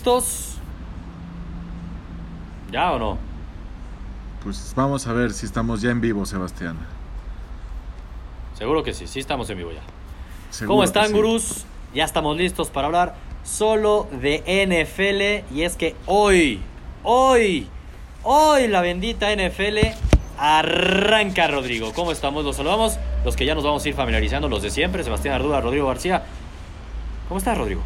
¿Listos? ¿Ya o no? Pues vamos a ver si estamos ya en vivo, Sebastián. Seguro que sí, sí estamos en vivo ya. Seguro ¿Cómo están, sí. gurús? Ya estamos listos para hablar solo de NFL. Y es que hoy, hoy, hoy la bendita NFL arranca, Rodrigo. ¿Cómo estamos? Los saludamos. Los que ya nos vamos a ir familiarizando, los de siempre. Sebastián Arduda, Rodrigo García. ¿Cómo estás, Rodrigo?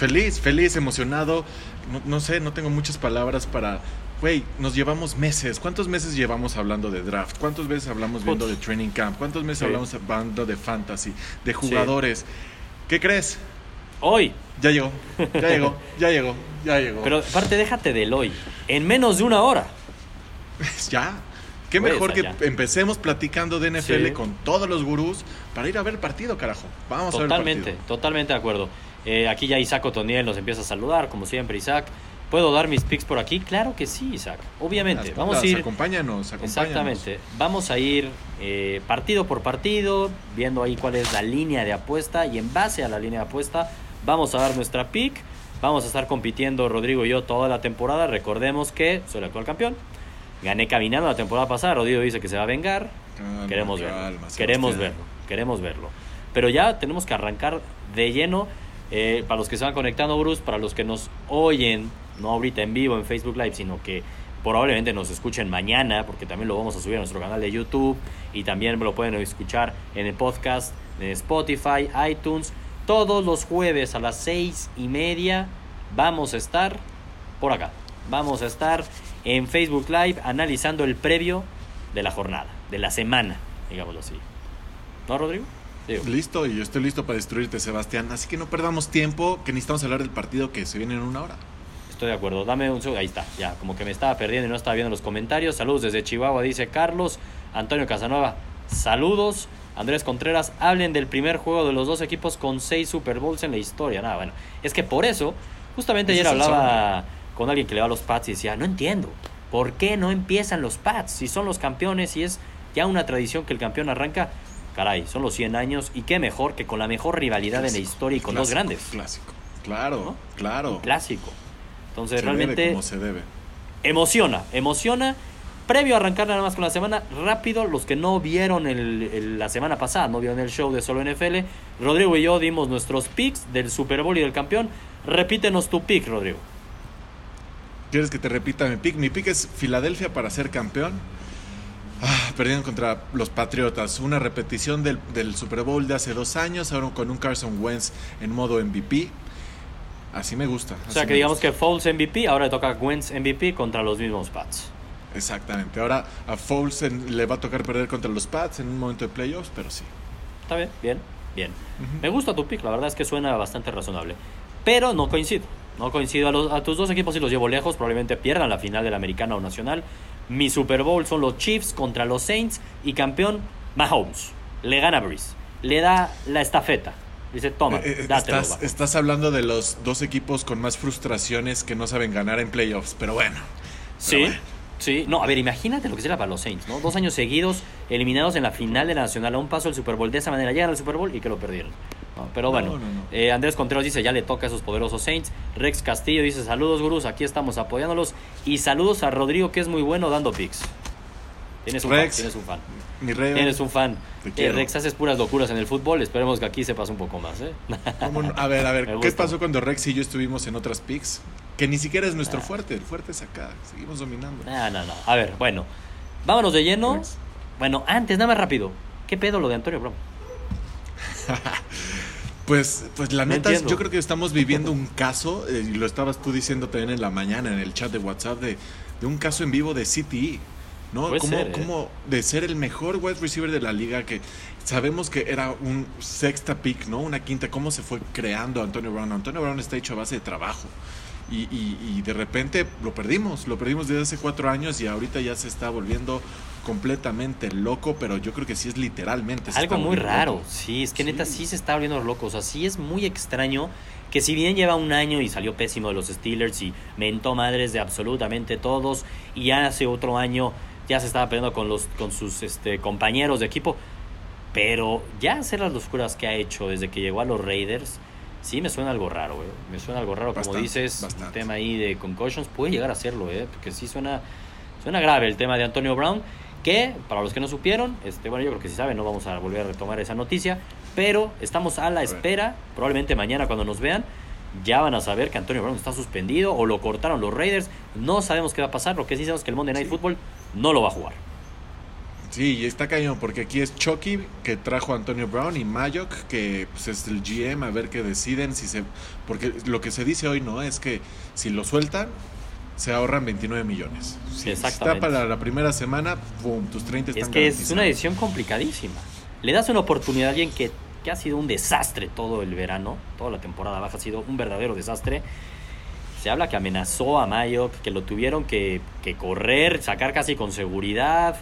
Feliz, feliz, emocionado. No, no sé, no tengo muchas palabras para... Güey, nos llevamos meses. ¿Cuántos meses llevamos hablando de draft? ¿Cuántos veces hablamos viendo de training camp? ¿Cuántos meses Sí. hablamos hablando de fantasy? De jugadores. ¿Qué crees? Hoy. Ya llegó, ya llegó, ya llegó, ya llegó. Pero aparte, déjate del hoy. En menos de una hora. ya. Qué Güey, mejor que empecemos platicando de NFL Sí. con todos los gurús para ir a ver el partido, carajo. Vamos a ver el Totalmente, partido. totalmente de acuerdo. Eh, aquí ya Isaac Otoniel nos empieza a saludar, como siempre, Isaac. ¿Puedo dar mis picks por aquí? Claro que sí, Isaac. Obviamente. Las Vamos a ir. Acompáñanos, acompáñanos. Exactamente. Vamos a ir eh, partido por partido, viendo ahí cuál es la línea de apuesta y en base a la línea de apuesta vamos a dar nuestra pick. Vamos a estar compitiendo Rodrigo y yo toda la temporada. Recordemos que soy el actual campeón. Gané caminando la temporada pasada. Rodrigo dice que se va a vengar. Calma, queremos verlo. calma, queremos verlo. Queremos verlo. Pero ya tenemos que arrancar de lleno. Eh, para los que se van conectando, Bruce, para los que nos oyen, no ahorita en vivo en Facebook Live, sino que probablemente nos escuchen mañana, porque también lo vamos a subir a nuestro canal de YouTube y también lo pueden escuchar en el podcast de Spotify, iTunes. Todos los jueves a las seis y media vamos a estar por acá. Vamos a estar en Facebook Live analizando el previo de la jornada, de la semana, digámoslo así. ¿No, Rodrigo? Digo. Listo, y yo estoy listo para destruirte, Sebastián. Así que no perdamos tiempo, que necesitamos hablar del partido que se viene en una hora. Estoy de acuerdo. Dame un segundo. Ahí está. Ya, como que me estaba perdiendo y no estaba viendo los comentarios. Saludos desde Chihuahua, dice Carlos. Antonio Casanova, saludos. Andrés Contreras, hablen del primer juego de los dos equipos con seis Super Bowls en la historia. Nada, bueno. Es que por eso, justamente ayer hablaba con alguien que le va a los Pats y decía, no entiendo. ¿Por qué no empiezan los Pats? Si son los campeones y es ya una tradición que el campeón arranca. Caray, son los 100 años y qué mejor que con la mejor rivalidad en la historia y con dos grandes. Clásico. Claro, ¿No? claro. Clásico. Entonces Se debe realmente como se debe. emociona, emociona. Previo a arrancar nada más con la semana, rápido, los que no vieron el, el- la semana pasada, no vieron el show de Solo NFL, Rodrigo y yo dimos nuestros picks del Super Bowl y del campeón. Repítenos tu pick, Rodrigo. ¿Quieres que te repita mi pick? Mi pick es Filadelfia para ser campeón. Ah, perdieron contra los Patriotas. Una repetición del, del Super Bowl de hace dos años, ahora con un Carson Wentz en modo MVP. Así me gusta. O sea que digamos gusta. que Foles MVP, ahora le toca Wentz MVP contra los mismos Pats. Exactamente. Ahora a Foles en- le va a tocar perder contra los Pats en un momento de playoffs, pero sí. ¿Está bien? Bien, bien. Me gusta tu pick, la verdad es que suena bastante razonable. Pero no coincido. No coincido. A, los- a tus dos equipos y los llevo lejos. Probablemente pierdan la final de la americana o nacional. Mi Super Bowl son los Chiefs contra los Saints. Y campeón, Mahomes. Le gana Breeze. Le da la estafeta. Dice, toma, Eh, eh, dátelo. estás, vato". estás hablando de los dos equipos con más frustraciones que no saben ganar en playoffs, pero bueno. Sí, bueno. Sí. No, a ver, imagínate lo que será para los Saints, ¿no? Dos años seguidos eliminados en la final de la Nacional a un paso del Super Bowl. De esa manera llegan al Super Bowl y que lo perdieron. No, pero No, bueno, no, no. eh, Andrés Contreras dice, ya le toca a esos poderosos Saints. Rex Castillo dice, saludos gurús, aquí estamos apoyándolos. Y saludos a Rodrigo, que es muy bueno dando picks. Tienes un Rex. fan, tienes un fan. Mi rey. Tienes un fan. Eh. Rex, haces puras locuras en el fútbol. Esperemos que aquí se pase un poco más, ¿eh? A ver, a ver, ¿qué pasó cuando Rex y yo estuvimos en otras picks? Que ni siquiera es nuestro Ah. fuerte, el fuerte es acá, seguimos dominando. No, no, no. A ver, bueno. Vámonos de lleno. Bueno, antes, nada más rápido. ¿Qué pedo lo de Antonio Brown? Pues, pues la No neta, entiendo. yo creo que estamos viviendo un caso, eh, y lo estabas tú diciendo también en la mañana en el chat de WhatsApp, de, de un caso en vivo de CTE. ¿no? Puede como, ser, ¿eh? como de ser el mejor wide receiver de la liga, que sabemos que era un sexta pick, ¿no? Una quinta, cómo se fue creando Antonio Brown. Antonio Brown está hecho a base de trabajo. Y, y- y de repente lo perdimos, lo perdimos desde hace cuatro años y ahorita ya se está volviendo completamente loco, pero yo creo que sí es literalmente. Algo muy raro. loco. Sí, es que neta Sí. sí se está volviendo loco. O sea, sí es muy extraño que si bien lleva un año y salió pésimo de los Steelers y mentó madres de absolutamente todos y hace otro año ya se estaba peleando con los con sus este, compañeros de equipo, pero ya hacer las locuras que ha hecho desde que llegó a los Raiders, sí me suena algo raro, güey. Me suena algo raro, como dices, bastante. el tema ahí de concussions puede llegar a serlo, ¿eh? Porque sí suena, suena grave el tema de Antonio Brown, que para los que no supieron, este, bueno, yo creo que sí saben, no vamos a volver a retomar esa noticia, pero estamos a la espera, probablemente mañana cuando nos vean, ya van a saber que Antonio Brown está suspendido o lo cortaron los Raiders, no sabemos qué va a pasar, lo que sí sabemos es que el Monday Night Sí. Football no lo va a jugar. Sí, y está cañón, porque aquí es Chucky que trajo a Antonio Brown y Mayock, que pues, es el GM, a ver qué deciden. si se Porque lo que se dice hoy no es que si lo sueltan, se ahorran 29 millones. Si está para la primera semana, boom, tus 30 están Es que es una decisión complicadísima. Le das una oportunidad a alguien que, que ha sido un desastre todo el verano, toda la temporada baja ha sido un verdadero desastre. Se habla que amenazó a Mayo, que lo tuvieron que, que correr, sacar casi con seguridad.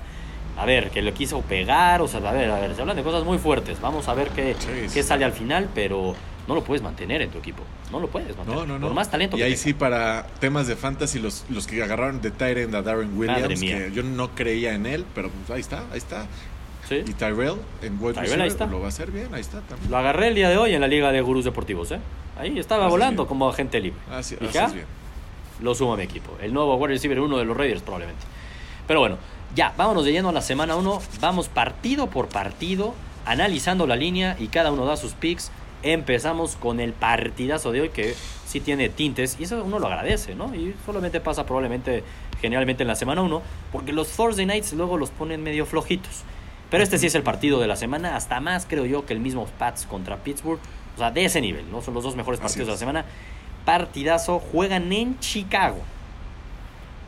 A ver, que lo quiso pegar, o sea, a ver, a ver, se hablan de cosas muy fuertes. Vamos a ver qué, Sí, qué sí. sale al final, pero no lo puedes mantener en tu equipo. No lo puedes mantener. No, no, no. Por más talento y que ahí tenga. sí, para temas de fantasy, los, los que agarraron de Tyrant a Darren Williams, que yo no creía en él, pero pues, ahí está, ahí está. Sí. Y Tyrell en wide Tyrell, ahí está. lo va a hacer bien, ahí está también. Lo agarré el día de hoy en la Liga de Gurús Deportivos, ¿eh? Ahí estaba Haces volando como agente libre. Así, ¿Y así es bien. lo sumo a mi equipo. El nuevo wide receiver uno de los Raiders probablemente. Pero bueno, ya, vámonos de lleno a la semana 1. Vamos partido por partido, analizando la línea y cada uno da sus picks. Empezamos con el partidazo de hoy que sí tiene tintes y eso uno lo agradece, ¿no? Y solamente pasa probablemente, generalmente en la semana 1, porque los Thursday Nights luego los ponen medio flojitos. Pero este sí es el partido de la semana, hasta más creo yo que el mismo Pats contra Pittsburgh. O sea, de ese nivel, ¿no? Son los dos mejores partidos de la semana. Partidazo, juegan en Chicago.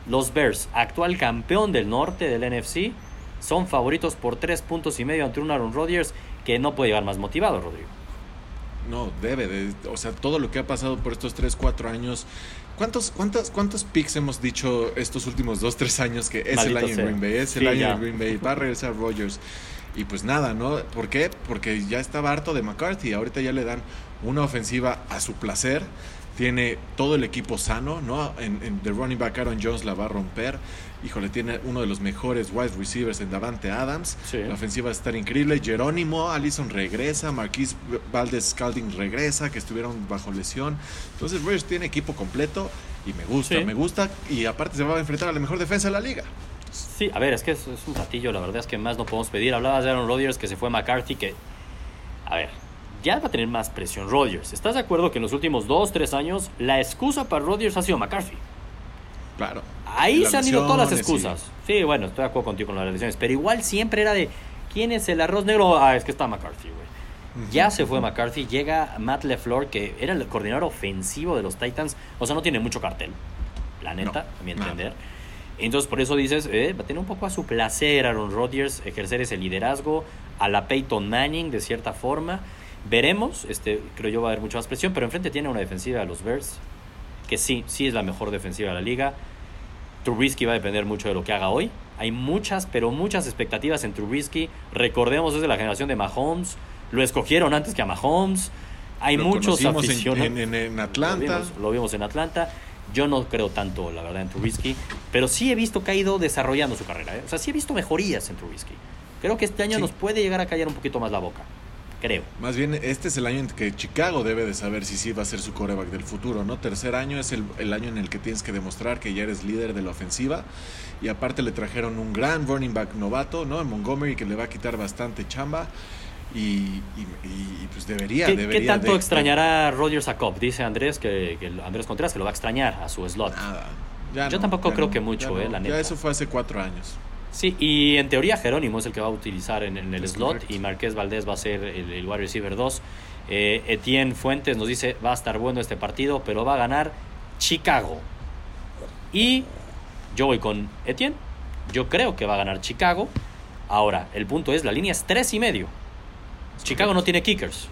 Los Bears, actual campeón del norte del NFC, son favoritos por tres puntos y medio ante un Aaron Rodgers que no puede llegar más motivado, Rodrigo. No, debe de, o sea, todo lo que ha pasado por estos 3, 4 años. ¿Cuántos, cuántos, ¿Cuántos picks hemos dicho estos últimos 2, 3 años que es Maldito el año sea. en Green Bay? Es Sí, el año ya. en Green Bay, va a regresar Rodgers. Y pues nada, ¿no? ¿Por qué? Porque ya estaba harto de McCarthy. Ahorita ya le dan una ofensiva a su placer. Tiene todo el equipo sano, ¿no? En, en The Running Back Aaron Jones la va a romper. Híjole, tiene uno de los mejores wide receivers en Davante Adams. Sí. La ofensiva va a estar increíble. Jerónimo, Allison regresa. Marquis Valdez Scalding regresa, que estuvieron bajo lesión. Entonces, Rodgers tiene equipo completo y me gusta, Sí. me gusta. Y aparte se va a enfrentar a la mejor defensa de la liga. Sí, a ver, es que es, es un ratillo, la verdad es que más no podemos pedir. Hablabas de Aaron Rodgers que se fue McCarthy, que, a ver, ya va a tener más presión Rodgers. ¿Estás de acuerdo que en los últimos dos, tres años la excusa para Rodgers ha sido McCarthy? Claro. Ahí se han ido todas las excusas. Sí, bueno, estoy de acuerdo contigo con las lesiones, pero igual siempre era de, ¿quién es el arroz negro? Ah, es que está McCarthy, güey. Ya se fue McCarthy, llega Matt LeFleur, que era el coordinador ofensivo de los Titans. O sea, no tiene mucho cartel, la neta, No, a mi entender. Entonces, por eso dices, eh, va a tener un poco a su placer Aaron Rodgers ejercer ese liderazgo, a la Peyton Manning, de cierta forma. Veremos, este, creo yo va a haber mucha más presión, pero enfrente tiene una defensiva de los Bears, que sí, sí es la mejor defensiva de la liga. Trubisky va a depender mucho de lo que haga hoy. Hay muchas, pero muchas expectativas en Trubisky. Recordemos, es de la generación de Mahomes. Lo escogieron antes que a Mahomes. Hay Lo muchos aficionados. en- en- en Atlanta. Lo vimos, lo vimos en Atlanta. Yo no creo tanto, la verdad, en Trubisky. Pero sí he visto que ha ido desarrollando su carrera. ¿eh? O sea, sí he visto mejorías en Trubisky. Creo que este año Sí. nos puede llegar a callar un poquito más la boca. Creo. Más bien, este es el año en que Chicago debe de saber si sí va a ser su coreback del futuro, ¿no? Tercer año es el, el año en el que tienes que demostrar que ya eres líder de la ofensiva. Y aparte le trajeron un gran running back novato, ¿no? En Montgomery, que le va a quitar bastante chamba. Y, y- y, pues debería, ¿Qué, debería qué tanto de- extrañará Rodgers a Cobb? Dice Andrés que, que Andrés Contreras que lo va a extrañar a su slot. Nada. Ya Yo no, tampoco ya creo no, que mucho, ya eh, no. la Ya eso fue hace cuatro años. Sí, y en teoría Jerónimo es el que va a utilizar en, en el Es slot correcto. y Marqués Valdés va a ser el, el wide receiver 2. Eh, Etienne Fuentes nos dice, va a estar bueno este partido, pero va a ganar Chicago. Y yo voy con Etienne. Yo creo que va a ganar Chicago. Ahora, el punto es, la línea es tres y medio. Chicago no tiene kickers.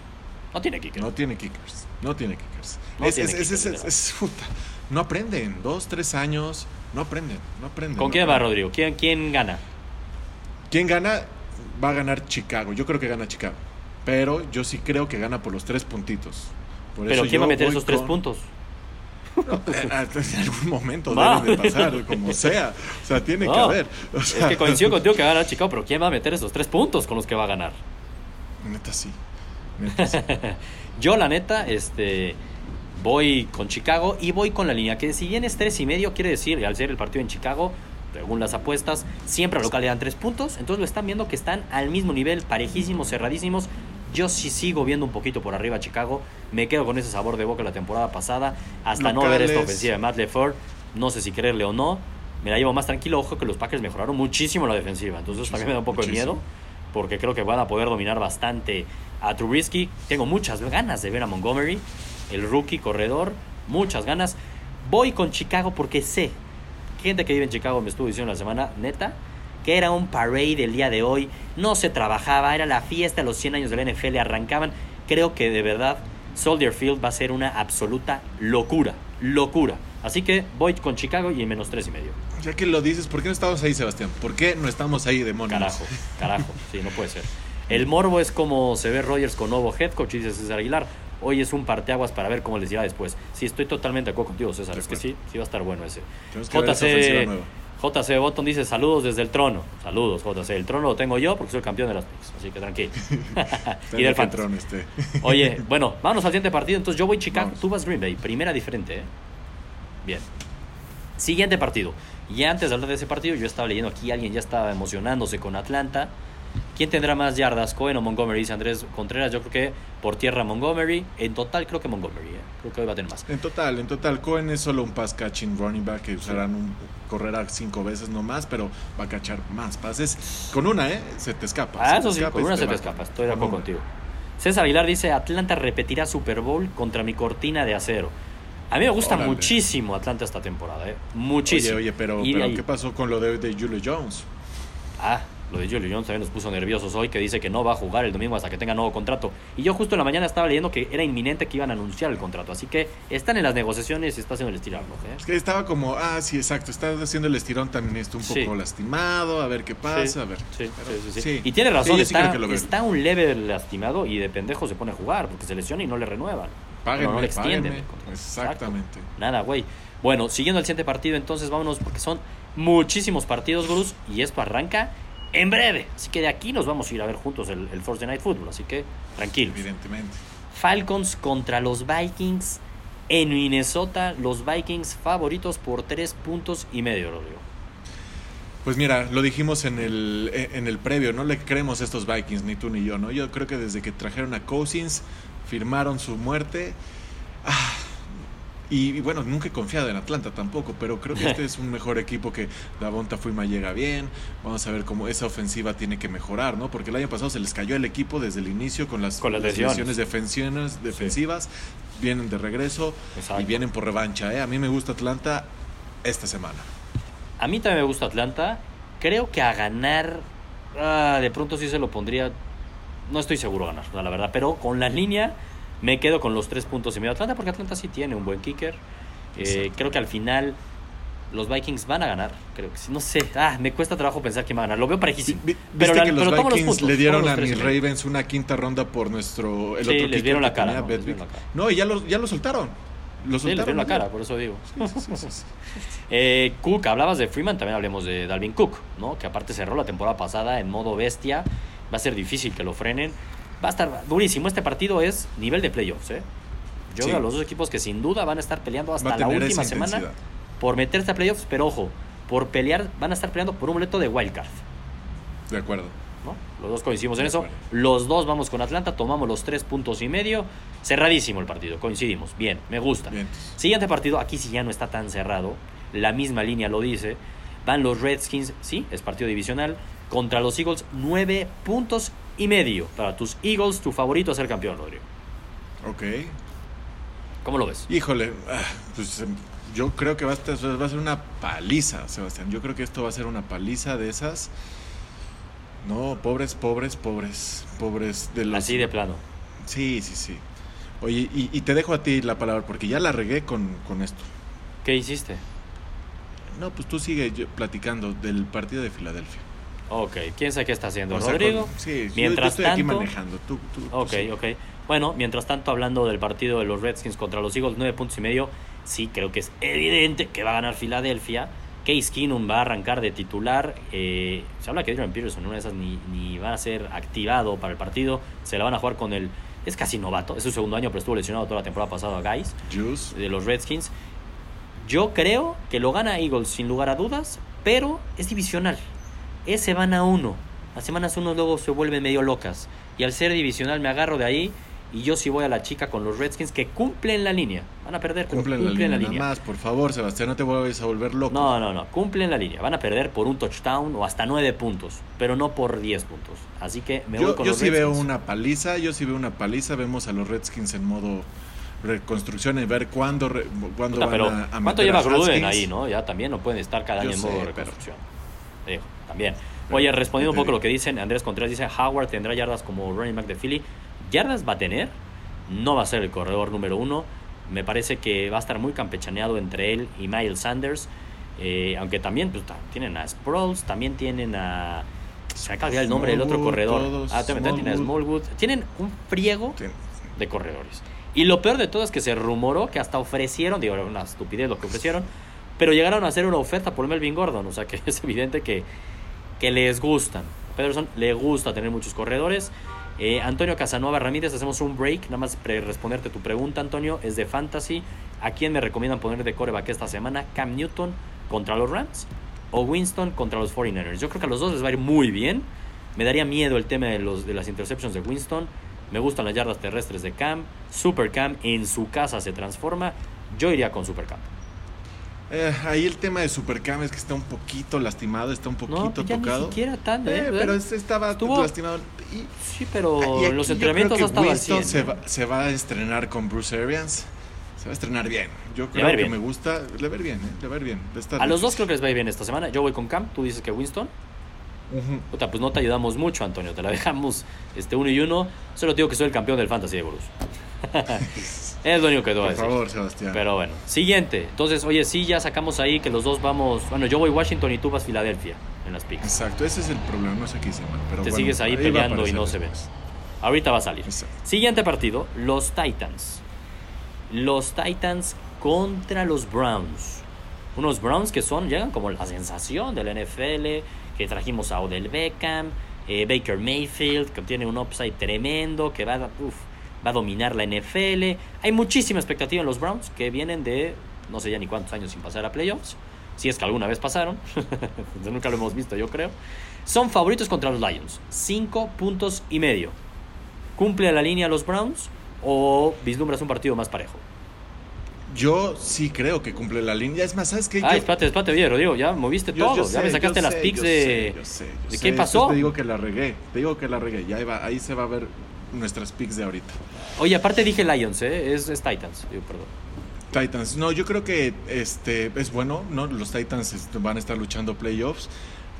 No tiene kickers. No tiene kickers. No tiene kickers. No es, tiene es- es- kickers, es- es- no aprenden. Dos, tres años. No aprenden. No aprenden. ¿Con no quién va. Rodrigo? ¿Quién, ¿Quién gana? ¿Quién gana? Va a ganar Chicago. Yo creo que gana Chicago. Pero yo sí creo que gana por los tres puntitos. Por Pero eso ¿quién va a meter esos tres puntos? En algún momento Va. de pasar, como sea. O sea, tiene que haber. O Es que coincido contigo que va a ganar Chicago, pero ¿quién va a meter esos tres puntos con los que va a ganar? Neta sí. Neta sí. Yo, la neta, este, voy con Chicago y voy con la línea, que si bien es tres y medio, quiere decir, al ser el partido en Chicago, según las apuestas, siempre a local le dan tres puntos. Entonces lo están viendo que están al mismo nivel, parejísimos, cerradísimos. Yo sí sigo viendo un poquito por arriba a Chicago. Me quedo con ese sabor de boca la temporada pasada. Hasta no ver esta Locales. ofensiva de Matt LeFleur. No sé si creerle o no. Me la llevo más tranquilo. Ojo que los Packers mejoraron muchísimo la defensiva. Entonces también me da un poco de miedo. Porque creo que van a poder dominar bastante a Trubisky. Tengo muchas ganas de ver a Montgomery. El rookie corredor. Muchas ganas. Voy con Chicago porque sé. Gente que vive en Chicago me estuvo diciendo la semana, neta, que era un parade el día de hoy. No se trabajaba, era la fiesta, los 100 años de la NFL arrancaban. Creo que de verdad Soldier Field va a ser una absoluta locura. Locura. Así que voy con Chicago y en menos tres y medio. Ya que lo dices, ¿por qué no estamos ahí, Sebastián? ¿Por qué no estamos ahí, demonios? Carajo, carajo. Sí, no puede ser. El morbo es como se ve Rogers con nuevo head coach, dice César Aguilar. Hoy es un parteaguas para ver cómo les irá después. Sí, estoy totalmente de acuerdo contigo, César. Es que sí, sí va a estar bueno ese. JC. JC Botton dice saludos desde el trono. Saludos, JC. El trono lo tengo yo porque soy el campeón de las picks. Así que tranquilo. Y del patrón este. Oye, bueno, vámonos al siguiente partido. Entonces yo voy Chicago, Vamos. tú vas Green Bay. Primera diferente, ¿eh? Bien. Siguiente partido. Y antes de hablar de ese partido, yo estaba leyendo aquí, alguien ya estaba emocionándose con Atlanta. ¿Quién tendrá más yardas, Cohen o Montgomery? Dice Andrés Contreras. Yo creo que por tierra Montgomery. En total creo que Montgomery. ¿eh? Creo que hoy va a tener más. En total, en total, Cohen es solo un pass catching running back que usarán un correrá cinco veces nomás, pero va a cachar más pases. Con una, ¿eh? Se te escapa. Ah, eso sí, con una se te escapa. Estoy de acuerdo contigo. César Aguilar dice, Atlanta repetirá Super Bowl contra mi cortina de acero. A mí me gusta Órale. muchísimo Atlanta esta temporada, ¿eh? Muchísimo. Oye, oye, pero, ¿qué pasó con lo de, de Julio Jones? Ah, lo de Julio Jones también nos puso nerviosos hoy, que dice que no va a jugar el domingo hasta que tenga nuevo contrato. Y yo justo en la mañana estaba leyendo que era inminente que iban a anunciar el contrato. Así que están en las negociaciones y está haciendo el estirarlo. ¿eh? Es que estaba como, ah, sí, exacto, está haciendo el estirón también, está un Sí. poco lastimado, a ver qué pasa, Sí, a ver. Sí, Pero sí. Y tiene razón, está, está un level lastimado y de pendejo se pone a jugar porque se lesiona y no le renuevan. Páguenme, no, no le extienden. páguenme. Exactamente. Exacto. Nada, güey. Bueno, siguiendo el siguiente partido, entonces vámonos porque son muchísimos partidos, Gurús, y esto arranca en breve. Así que de aquí nos vamos a ir a ver juntos el, el Thursday Night Football. Así que tranquilos. Evidentemente. Falcons contra los Vikings en Minnesota. Los Vikings favoritos por tres puntos y medio, Rodrigo. Pues mira, lo dijimos en el, en el previo, no le creemos a estos Vikings, ni tú ni yo, ¿no? Yo creo que desde que trajeron a Cousins, firmaron su muerte. Ah, y, y bueno, nunca he confiado en Atlanta tampoco, pero creo que este es un mejor equipo que Davonta Fuima llega bien. Vamos a ver cómo esa ofensiva tiene que mejorar, ¿no? Porque el año pasado se les cayó el equipo desde el inicio con las, Con las lesiones. defensivas. Vienen de regreso Exacto. y vienen por revancha, ¿eh? A mí me gusta Atlanta esta semana. A mí también me gusta Atlanta. Creo que a ganar, ah, de pronto sí se lo pondría. No estoy seguro ganar, la verdad. Pero con la línea me quedo con los tres puntos y medio Atlanta porque Atlanta sí tiene un buen kicker. Eh, creo que al final los Vikings van a ganar. Creo que sí. No sé. Ah, me cuesta trabajo pensar quién va a ganar. Lo veo parejísimo. Pero Viste la- que los pero tomo los Vikings puntos, le dieron a mis. Ravens una quinta ronda por nuestro el Sí, otro les vieron la cara, ¿no? Les Bedwick. vieron la cara. No, y ya lo, ya lo soltaron. Lo Sí, les vieron la cara, por eso digo. Sí. Eh, Cook, hablabas de Freeman, también hablemos de Dalvin Cook, ¿no? Que aparte cerró la temporada pasada en modo bestia. Va a ser difícil que lo frenen. Va a estar durísimo. Este partido es nivel de playoffs, ¿eh? Yo Sí. veo a los dos equipos que sin duda van a estar peleando hasta la última semana intensidad. por meterse a playoffs, pero ojo, por pelear, van a estar peleando por un boleto de wildcard, De acuerdo. ¿no? Los dos coincidimos en eso. Los dos vamos con Atlanta, tomamos los tres puntos y medio. Cerradísimo el partido, coincidimos. Bien, me gusta. Bien. Siguiente partido, aquí sí ya no está tan cerrado. La misma línea lo dice. Van los Redskins, sí, es partido divisional, contra los Eagles, nueve puntos y medio. Para tus Eagles, tu favorito a ser campeón, Rodrigo. Ok. ¿Cómo lo ves? Híjole, ah, pues em, yo creo que va a, estar- va a ser una paliza, Sebastián. Yo creo que esto va a ser una paliza de esas. No, pobres, pobres, pobres, pobres de los. Así de plano. Sí, sí, sí. Oye, y, y te dejo a ti la palabra porque ya la regué con, con esto. ¿Qué hiciste? No, pues tú sigue platicando del partido de Filadelfia. Ok, ¿quién sabe qué está haciendo? O sea, Rodrigo. con- sí, Mientras yo estoy aquí manejando. Tú, tú- tú Ok, ok. Bueno, mientras tanto, hablando del partido de los Redskins contra los Eagles, nueve puntos y medio, sí creo que es evidente que va a ganar Filadelfia. Case Keenum va a arrancar de titular. Eh, se habla que Adrian Peterson una de esas ni, ni va a ser activado para el partido. Se la van a jugar con el es casi novato, es su segundo año, pero estuvo lesionado toda la temporada pasada a Guys Juice. de los Redskins. Yo creo que lo gana Eagles sin lugar a dudas, pero es divisional. Es semana 1. Las semanas 1 luego se vuelven medio locas. Y al ser divisional me agarro de ahí y yo sí voy a la chica con los Redskins que cumplen la línea. Van a perder, pero Cumplen la línea. Nada más, por favor, Sebastián, no te vayas a volver loco. No, no, no, cumplen la línea. Van a perder por un touchdown o hasta 9 puntos, pero no por 10 puntos. Así que me voy yo con yo los sí veo Redskins. una paliza, yo sí veo una paliza. Vemos a los Redskins en modo reconstrucción y ver cuándo, re- cuándo Puta, van pero a, a ¿cuánto lleva Gruden ahí, no? Ya también no pueden estar cada año en sé, modo pero- reconstrucción. También. Oye, respondiendo un ¿qué te poco lo que dicen, Andrés Contreras dice, Howard tendrá yardas como running back de Philly. Yardas va a tener, no va a ser el corredor número uno. Me parece que va a estar muy campechaneado entre él y Miles Sanders. Eh, aunque también pues, tienen a Sproles, también tienen a... Se acaba el nombre del otro Smallwood, corredor. todos, ah, también tienen a Smallwood. Smallwood. Tienen un friego de corredores. Y lo peor de todo es que se rumoró que hasta ofrecieron, digo, era una estupidez lo que ofrecieron, pero llegaron a hacer una oferta por Melvin Gordon. O sea que es evidente que, que les gustan. Pederson le gusta tener muchos corredores. Eh, Antonio Casanova Ramírez, hacemos un break. Nada más pre- responderte tu pregunta, Antonio. Es de fantasy. ¿A quién me recomiendan poner de coreback esta semana? ¿Cam Newton contra los Rams? ¿O Winston contra los 49ers? Yo creo que a los dos les va a ir muy bien. Me daría miedo el tema de, los, de las interceptions de Winston. Me gustan las yardas terrestres de Cam. Super Cam en su casa se transforma. Yo iría con Super Cam. Eh, ahí el tema de Supercam es que está un poquito lastimado, está un poquito No, ya tocado. ni siquiera tan. Eh, ¿eh? pero este estaba Estuvo- lastimado. Y, Sí, pero y aquí los yo entrenamientos creo ha que Winston 100. se ¿eh? va, se va a estrenar con Bruce Arians. Se va a estrenar bien. Yo creo que bien. me gusta. Le ver bien, ¿eh? Le ver bien. Estar A los dos creo que les va a ir bien esta semana. Yo voy con Cam, tú dices que Winston. Ujú. Puta, pues no te ayudamos mucho, Antonio. Te la dejamos este uno y uno. Solo te digo que soy el campeón del fantasy de Bruce. es lo único que a Por favor, Sebastián. Pero bueno, siguiente. Entonces, oye, sí, ya sacamos ahí que los dos vamos. Bueno, yo voy Washington y tú vas Filadelfia en las picks. Exacto, ese es el problema. No sé qué hice mal. Pero Te bueno, sigues ahí peleando y no se ve. después. Ahorita va a salir. Exacto. Siguiente partido, los Titans. Los Titans contra los Browns. Unos Browns que son, llegan como la sensación del NFL, que trajimos a Odell Beckham, eh, Baker Mayfield, que tiene un upside tremendo, que va, a- uf, va a dominar la NFL. Hay muchísima expectativa en los Browns, que vienen de no sé ya ni cuántos años sin pasar a playoffs. Si es que alguna vez pasaron. Nunca lo hemos visto, yo creo. Son favoritos contra los Lions. Cinco puntos y medio. ¿Cumple la línea los Browns o vislumbras un partido más parejo? Yo sí creo que cumple la línea. Es más, ¿sabes qué? Ah, espérate, espérate, oye, Rodrigo, ya moviste yo- todo. yo ya me sacaste las yo de. sé, ¿De qué Después pasó? Te digo que la regué. Te digo que la regué. Ya ahí, va- ahí se va a ver nuestras picks de ahorita. Oye, aparte dije Lions, ¿eh? Es, es Titans. Digo, perdón. Titans. No, yo creo que este es bueno, ¿no? Los Titans este, van a estar luchando playoffs.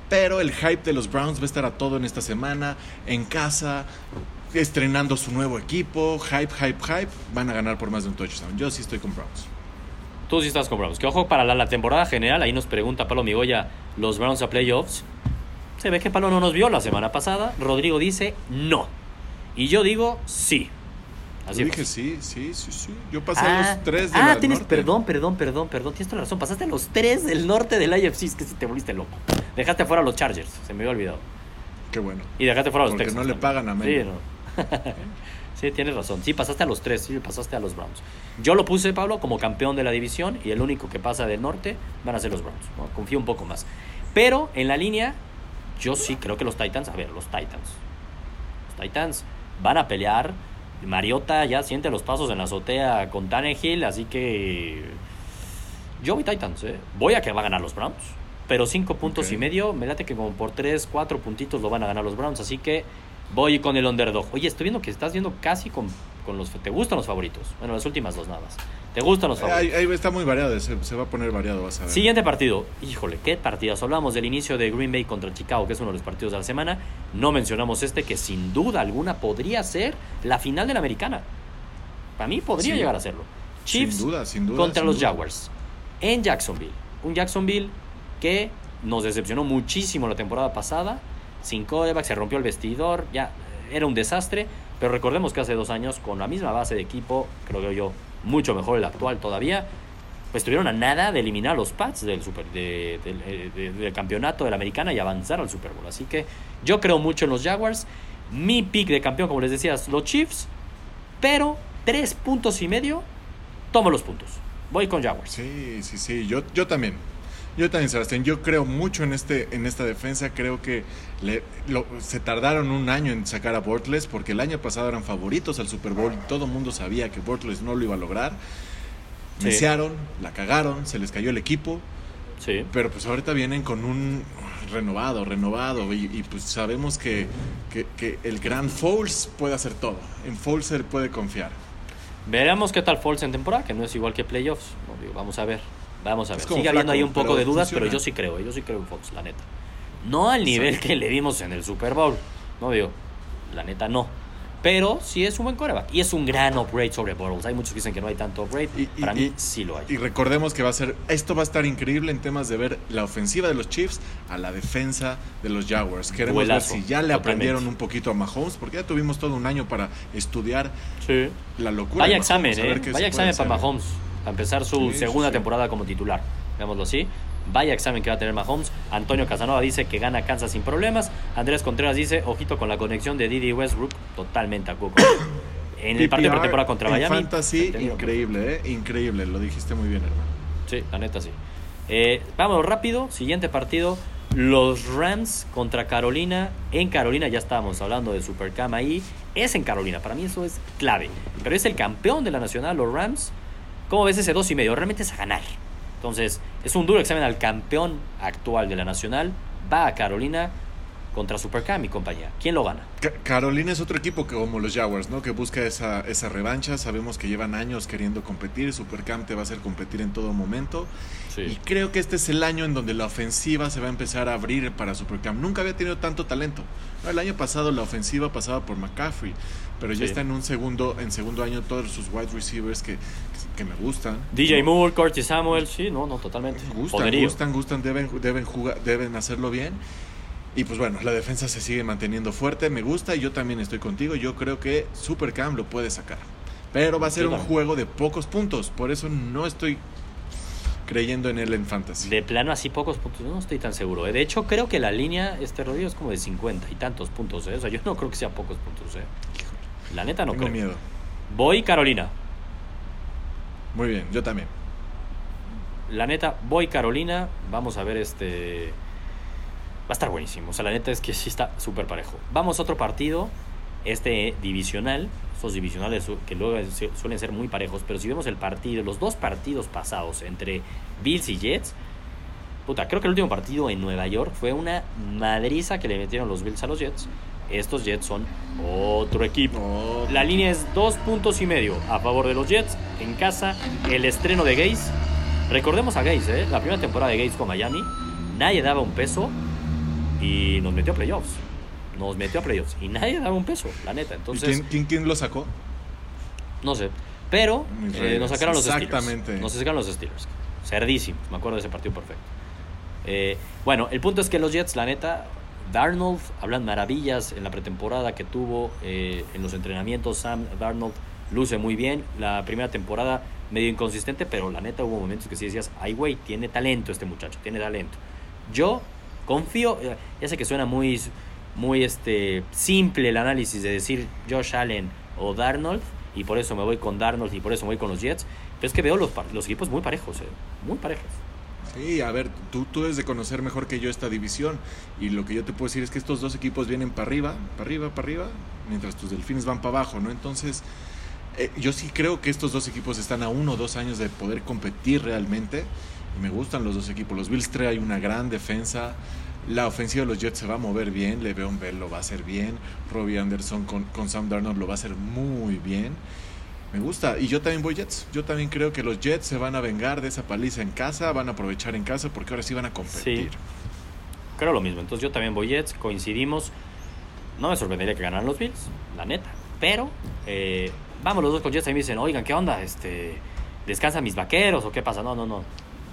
Pero el hype de los Browns va a estar a todo en esta semana, en casa, estrenando su nuevo equipo. Hype, hype, hype. Van a ganar por más de un touchdown. Yo sí estoy con Browns. Tú sí estás con Browns. Que ojo, para la, la temporada general, ahí nos pregunta Palo Migoya, los Browns a playoffs. Se ve que Palo no nos vio la semana pasada. Rodrigo dice no. Y yo digo sí. Así Yo dije sí, sí, sí, sí. Yo pasé Ah, a los tres de ah, tienes, norte. perdón, perdón, perdón, perdón, tienes toda la razón. Pasaste a los tres del norte del IFC, es que si te volviste loco. Dejaste fuera a los Chargers, se me había olvidado. Qué bueno. Y dejaste fuera a los Porque Texans. no le pagan a Sí, no. sí, tienes razón. Sí, pasaste a los tres, sí, pasaste a los Browns. Yo lo puse, Pablo, como campeón de la división y el único que pasa del norte van a ser los Browns. ¿no? Confío un poco más. Pero en la línea, yo sí creo que los Titans, a ver, los Titans. Los Titans van a pelear. Mariota ya siente los pasos en la azotea con Tannehill, así que yo voy Titans, ¿eh? Voy a que va a ganar los Browns, pero cinco puntos y medio, me late que como por tres, cuatro puntitos lo van a ganar los Browns, así que voy con el underdog. Oye, estoy viendo que estás viendo casi con, con los... ¿Te gustan los favoritos? Bueno, las últimas dos nada más. ¿Te gustan los favoritos? Ahí, ahí está muy variado, se, se va a poner variado, vas a ver. Siguiente partido. Híjole, qué partidas. Hablamos del inicio de Green Bay contra Chicago, que es uno de los partidos de la semana. No mencionamos este, que sin duda alguna podría ser la final de la americana. Para mí podría Sí. llegar a serlo. Chiefs sin duda, sin duda. contra sin los duda. Jaguars en Jacksonville. Un Jacksonville que nos decepcionó muchísimo la temporada pasada. Sin coreback, se rompió el vestidor, ya era un desastre. Pero recordemos que hace dos años, con la misma base de equipo, creo yo, mucho mejor el actual todavía, pues estuvieron a nada de eliminar a los Pats del, super, eh, de- del campeonato de la americana y avanzar al Super Bowl. Así que yo creo mucho en los Jaguars. Mi pick de campeón, como les decía, los Chiefs. Pero tres puntos y medio, tomo los puntos. Voy con Jaguars. Sí, sí, sí, yo, yo también. Yo también, Sebastián. Yo creo mucho en este en esta defensa. Creo que le, lo- se tardaron un año en sacar a Bortles porque el año pasado eran favoritos al Super Bowl y todo el mundo sabía que Bortles no lo iba a lograr. Sí. La cagaron, se les cayó el equipo. Sí. Pero pues ahorita vienen con un renovado, renovado. Y, y, pues sabemos que, que, que el gran Foles puede hacer todo. En Foles se puede confiar. Veremos qué tal Falls en temporada, que no es igual que playoffs. Digo, vamos a ver. Vamos a ver. Sigue habiendo ahí un poco de dudas, funciona. pero yo sí creo, yo sí creo en Fox, la neta. No al nivel que le dimos en el Super Bowl. No digo, la neta no. Pero sí es un buen coreback. Y es un gran upgrade sobre Bortles. Hay muchos que dicen que no hay tanto upgrade. Y- y- Para mí y- sí lo hay. Y recordemos que va a ser, esto va a estar increíble en temas de ver la ofensiva de los Chiefs a la defensa de los Jaguars. Queremos ver si ya le totalmente. aprendieron un poquito a Mahomes, porque ya tuvimos todo un año para estudiar Sí. la locura. Vaya de examen, Mahomes, ¿eh? Vaya examen para hacer. Mahomes. Para empezar su Sí, segunda sí, temporada como titular. Veámoslo así. Vaya examen que va a tener Mahomes. Antonio Casanova dice que gana Kansas sin problemas. Andrés Contreras dice, ojito con la conexión de Didi Westbrook. Totalmente a cuco. En el partido de pretemporada contra en Miami. Fantasy, increíble, ¿eh? Increíble, lo dijiste muy bien, hermano. Sí, la neta sí. Eh, vamos rápido. Siguiente partido. Los Rams contra Carolina. En Carolina ya estábamos hablando de Supercam ahí. Es en Carolina. Para mí eso es clave. Pero es el campeón de la nacional, los Rams. ¿Cómo ves ese dos y medio? Realmente es a ganar. Entonces, es un duro examen al campeón actual de la nacional. Va a Carolina contra Supercam y compañía. ¿Quién lo gana? Ca- Carolina es otro equipo que como los Jaguars, ¿no? Que busca esa, esa revancha. Sabemos que llevan años queriendo competir. Supercamp te va a hacer competir en todo momento. Y creo que este es el año en donde la ofensiva se va a empezar a abrir para Supercamp. Nunca había tenido tanto talento. El año pasado la ofensiva pasaba por McCaffrey, pero ya Sí. está en un segundo, en segundo año todos sus wide receivers que, que me gustan. DJ ¿no? Moore, Curtis Samuel. Sí, no, no, totalmente. Gustan, Poderío. gustan, gustan, deben, deben jugar, deben hacerlo bien. Y pues bueno, la defensa se sigue manteniendo fuerte, me gusta y yo también estoy contigo. Yo creo que Supercam lo puede sacar. Pero va a ser Yo un también. juego de pocos puntos, por eso no estoy creyendo en él en fantasy. De plano así pocos puntos, no estoy tan seguro. ¿eh? De hecho, creo que la línea, este rodillo es como de 50 y tantos puntos. ¿eh? O sea, yo no creo que sea pocos puntos. ¿eh? La neta no Tengo creo. miedo. Voy Carolina. Muy bien, yo también. La neta, voy Carolina. Vamos a ver este... Va a estar buenísimo. O sea, la neta es que sí está súper parejo. Vamos a otro partido. Este divisional. Estos divisionales que luego suelen ser muy parejos. Pero si vemos el partido, los dos partidos pasados entre Bills y Jets. Puta, creo que el último partido en Nueva York fue una madriza que le metieron los Bills a los Jets. Estos Jets son otro equipo. Oh, La línea es dos puntos y medio a favor de los Jets. En casa, el estreno de Gaze. Recordemos a Gaze, ¿eh? la primera temporada de Gaze con Miami. Nadie daba un peso y nos metió a playoffs. Nos metió a playoffs y nadie daba un peso, la neta. ¿Y Entonces, quién, quién, quién lo sacó? no sé. Pero eh, nos sacaron los exactamente. Steelers. Nos sacaron los Steelers. Cerdísimos. Me acuerdo de ese partido perfecto. Eh, bueno, el punto es que los Jets, la neta, Darnold, hablan maravillas en la pretemporada que tuvo, eh, en los entrenamientos. Sam Darnold luce muy bien. La primera temporada medio inconsistente, pero la neta hubo momentos que sí decías, ay, güey, tiene talento este muchacho, tiene talento. Yo confío, eh, ya sé que suena muy, muy este, simple el análisis de decir Josh Allen o Darnold, y por eso me voy con Darnold y por eso me voy con los Jets, pero es que veo los, los equipos muy parejos, eh, muy parejos. Sí, a ver, tú, tú debes de conocer mejor que yo esta división. Y lo que yo te puedo decir es que estos dos equipos vienen para arriba, para arriba, para arriba, mientras tus delfines van para abajo, ¿no? Entonces, eh, yo sí creo que estos dos equipos están a uno o dos años de poder competir realmente. Y me gustan los dos equipos. Los Bills trae una gran defensa. La ofensiva de los Jets se va a mover bien. Le'Veon Bell lo va a hacer bien. Robbie Anderson con, con Sam Darnold lo va a hacer muy bien. Me gusta. Y yo también voy Jets. Yo también creo que los Jets se van a vengar de esa paliza en casa. Van a aprovechar en casa porque ahora sí van a competir. Sí. Creo lo mismo, entonces yo también voy Jets, coincidimos. No me sorprendería que ganaran los Bills, la neta. Pero, eh, vamos los dos con Jets y me dicen, oigan, ¿qué onda? Este, ¿Descansan mis vaqueros o qué pasa? No, no, no.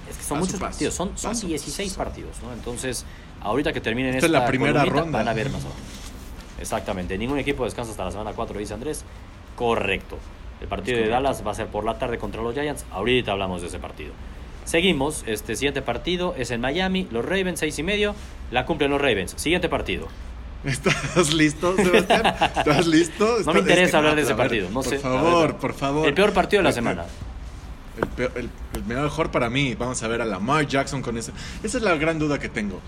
Es que son Paso, muchos paso, partidos, son, son paso, 16 paso. partidos, ¿no? Entonces, ahorita que terminen Esta esta, es la primera ronda. van a ver más abajo. Exactamente, ningún equipo descansa hasta la semana 4, dice Andrés. Correcto. El partido de. Dallas va a ser por la tarde contra los Giants. Ahorita hablamos de ese partido. Seguimos, este siguiente partido es en Miami, los Ravens, seis y medio, la cumplen los Ravens. Siguiente partido, ¿Estás listo, Sebastián? ¿Estás listo? No me interesa es que- hablar de ese ver, partido. No por sé. favor, ver, por favor. El peor partido de la semana. El, peor- el- el mejor para mí, vamos a ver a Lamar Jackson con ese. Esa es la gran duda que tengo.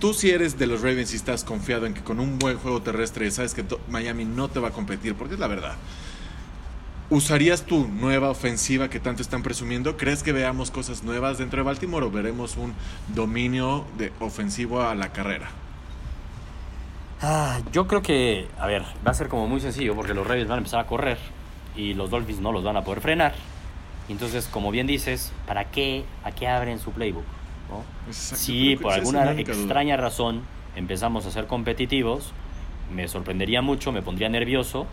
Tú si eres de los Ravens y estás confiado en que con un buen juego terrestre sabes que Miami no te va a competir, porque es la verdad. ¿Usarías tu nueva ofensiva que tanto están presumiendo? ¿Crees que veamos cosas nuevas dentro de Baltimore o veremos un dominio de ofensivo a la carrera? Ah, yo creo que, a ver, va a ser como muy sencillo porque los Ravens van a empezar a correr y los Dolphins no los van a poder frenar. Entonces, como bien dices, ¿para qué, a qué abren su playbook? ¿no? Si por alguna única duda. extraña razón empezamos a ser competitivos, me sorprendería mucho, me pondría nervioso.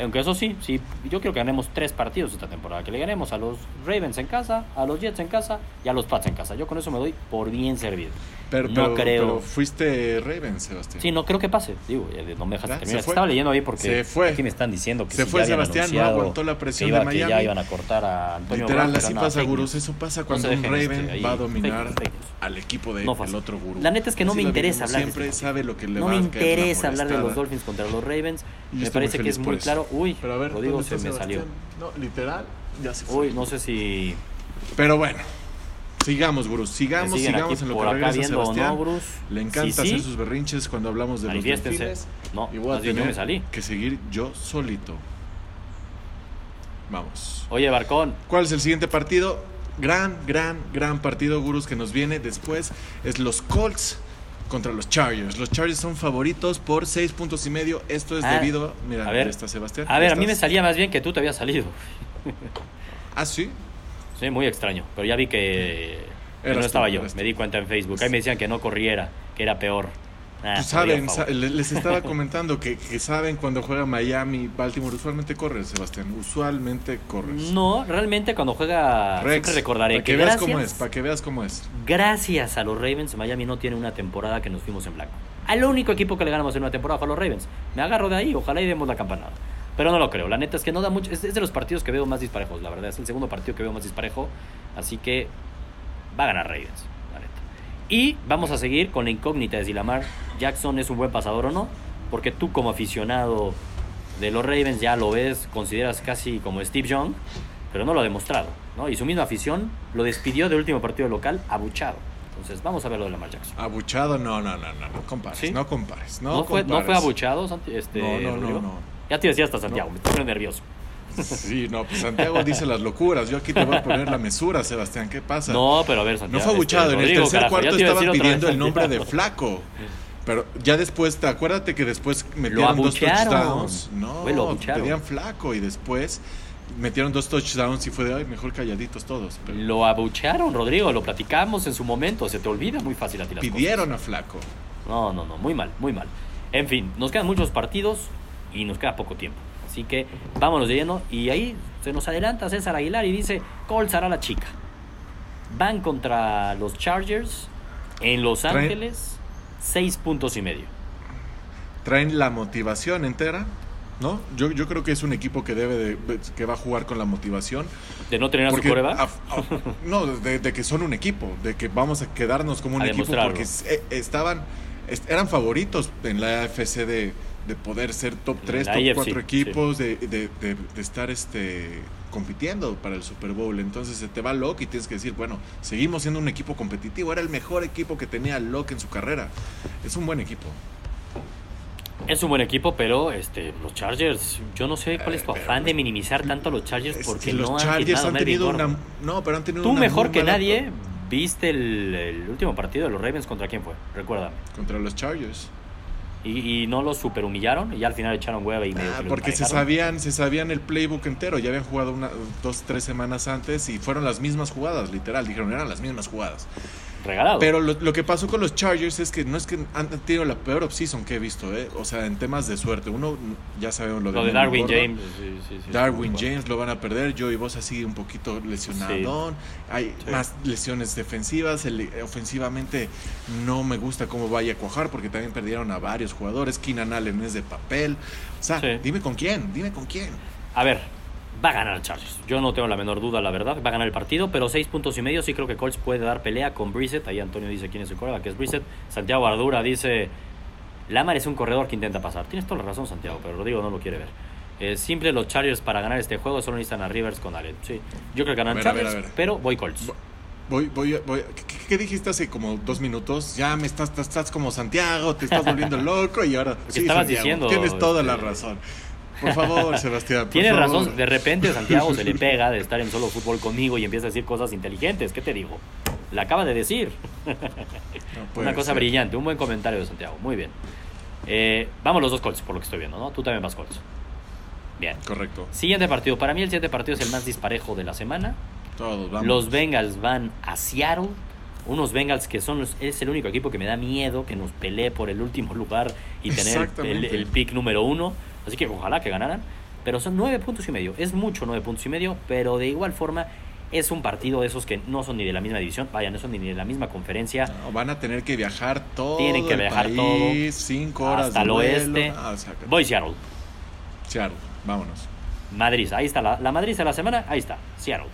Aunque eso sí, sí, yo creo que ganemos tres partidos esta temporada. Que le ganemos a los Ravens en casa, a los Jets en casa y a los Pats en casa. Yo con eso me doy por bien servido. Pero, no pero- creo. pero fuiste Ravens, Sebastián. Sí, no creo que pase. Digo, no me dejas Ya, terminar. Estaba leyendo ahí porque Se fue. aquí me están diciendo que Se si fue ya Sebastián, no aguantó la presión iba- de Que ya iban a cortar a Antonio Literal, así no, pasa, gurús. Eso pasa cuando un Raven este, ahí, va a dominar fake al equipo de No fue el así. otro gurú. La neta es que no Así me interesa hablar de Siempre este sabe lo que le No va me interesa hablar de los. Dolphins contra los Ravens. Me parece que es muy claro. Uy, Rodrigo ¿dónde se me salió. No, literal, ya se fue. Uy, no sé si Pero bueno, sigamos, me Sigamos, sigamos en lo que regresa Sebastián. no, Bruce. Le encanta sí, hacer sus berrinches cuando hablamos de los delfines. No, y voy a yo me salí. que seguir yo solito. Vamos. Oye, Barcón, ¿Cuál es el siguiente partido? Gran, gran, gran partido, gurús, que nos viene después. Es los Colts contra los Chargers. Los Chargers son favoritos por seis puntos y medio. Esto es Ah, debido... Mira, a ver, está Sebastián. a ver, ¿Ya a mí me salía más bien que tú te habías salido. Ah, sí. Sí, muy extraño. Pero ya vi que, no tú, estaba yo. Me di cuenta en Facebook. Ahí me decían que no corriera, que era peor. Ah, Pues saben, les estaba comentando que, que saben cuando juega Miami, Baltimore, usualmente corres, Sebastián. Usualmente corres. No, realmente cuando juega Rex, siempre recordaré para que, que veas gracias, cómo es, para que veas cómo es. gracias a los Ravens Miami no tiene una temporada que nos fuimos en blanco. Al único equipo que le ganamos en una temporada fue a los Ravens. Me agarro de ahí, ojalá y demos la campanada. Pero no lo creo, la neta es que no da mucho, es, es de los partidos que veo más disparejos, la verdad, es el segundo partido que veo más disparejo, así que va a ganar Ravens, la neta. Y vamos a seguir con la incógnita de si Lamar Jackson es un buen pasador o no, porque tú como aficionado de los Ravens ya lo ves, consideras casi como Steve Young, pero no lo ha demostrado, ¿no? Y su misma afición lo despidió del último partido local abuchado. Entonces, vamos a ver lo de Lamar Jackson. Abuchado, no, no, no, no, no compares, ¿Sí? no compares, no, ¿No, fue, ¿No compares. fue abuchado, Santi- este, No, no, no, no. Ya te decía hasta Santiago, No. me estoy nervioso. Sí, no, pues Santiago dice las locuras. Yo aquí te voy a poner la mesura, Sebastián. ¿Qué pasa? No, pero a ver, No Santiago. fue abuchado. este, en el tercer carajo, cuarto estaba pidiendo vez el nombre de. Flaco. Pero ya después, te acuérdate que después metieron dos touchdowns. No, Güey, lo pedían Flaco y después metieron dos touchdowns y fue de ay, mejor calladitos todos. Pero Lo abuchearon, Rodrigo, lo platicamos en su momento. Se te olvida muy fácil a ti las pidieron a Flaco. No, no, no, muy mal, muy mal. En fin, nos quedan muchos partidos y nos queda poco tiempo. Así que vámonos de lleno. Y ahí se nos adelanta César Aguilar y dice: Colts hará la chica. Van contra los Chargers en Los Ángeles, seis puntos y medio. Traen la motivación entera. ¿No? Yo, yo creo que es un equipo que debe de, que va a jugar con la motivación. De no tener a su Porque, coreback. a- a- no, de, de que son un equipo, de que vamos a quedarnos como un A equipo porque eh, estaban, est- eran favoritos en la AFC de, de poder ser top En 3, la top AFC, 4 equipos, de, de- de- de estar este compitiendo para el Super Bowl. Entonces se te va Locke y tienes que decir, bueno, seguimos siendo un equipo competitivo. Era el mejor equipo que tenía Locke en su carrera. Es un buen equipo. Es un buen equipo, pero este, los Chargers, yo no sé cuál es tu Eh, pero- afán de minimizar tanto a los Chargers porque que los no Chargers han tenido una... No, pero han tenido Tú una mejor que nadie viste el, el último partido de los Ravens contra quién fue, recuérdame. Contra los Chargers. Y, y no los super humillaron y ya al final echaron hueva y medio Ah, porque se sabían, se sabían el playbook entero, ya habían jugado una, dos, tres semanas antes y fueron las mismas jugadas, literal, dijeron eran las mismas jugadas. Regalado. Pero lo, lo que pasó con los Chargers es que no es que han tenido la peor offseason que he visto, ¿eh? o sea, en temas de suerte. Uno, ya sabemos lo de, lo de Darwin. James. sí, sí, sí, Darwin James lo van a perder, Joey Bosa sigue un poquito lesionado, hay más lesiones defensivas, el- ofensivamente no me gusta cómo vaya a cuajar porque también perdieron a varios jugadores, Keenan Allen es de papel, o sea, dime con quién, dime con quién. A ver, va a ganar el Chargers. Yo no tengo la menor duda, la verdad. Va a ganar el partido, pero seis puntos y medio sí creo que Colts puede dar pelea con Brissett. Ahí Antonio dice quién es el coreback, que es Brissett. Santiago Ardura dice Lamar es un corredor que intenta pasar. Tienes toda la razón, Santiago, pero Rodrigo no lo quiere ver. Eh, simple, los Chargers para ganar este juego solo necesitan a Rivers con Allen. Sí, yo creo que ganan a ver, Chargers, a ver. pero voy Colts. Voy, voy, voy. ¿Qué, qué dijiste hace como dos minutos? Ya me estás, estás, estás como Santiago, te estás volviendo loco y ahora. Sí, estabas Santiago, diciendo, Tienes toda este, la razón. Por favor, Sebastián. por Tienes favor. razón, de repente Santiago se le pega de estar en solo fútbol conmigo y empieza a decir cosas inteligentes. ¿Qué te digo? La acaba de decir. No Una cosa ser. brillante, un buen comentario de Santiago. Muy bien. Eh, vamos los dos Colts, por lo que estoy viendo, ¿no? Tú también vas Colts. Bien. Correcto. Siguiente partido. Para mí el siguiente partido es el más disparejo de la semana. Todos, vamos. Los Bengals van a Seattle. Unos Bengals que son los- es el único equipo que me da miedo que nos pelee por el último lugar y tener el, el pick número uno. Así que ojalá que ganaran. Pero son nueve puntos y medio. Es mucho nueve puntos y medio, pero de igual forma es un partido de esos que no son ni de la misma división, vaya, no son ni de la misma conferencia. No, van a tener que viajar todo. Tienen que el viajar país, todo. Cinco horas hasta el oeste. Ah, sácate. Voy Seattle. Seattle, vámonos. Madrid, ahí está la, la Madrid de la semana, ahí está, Seattle.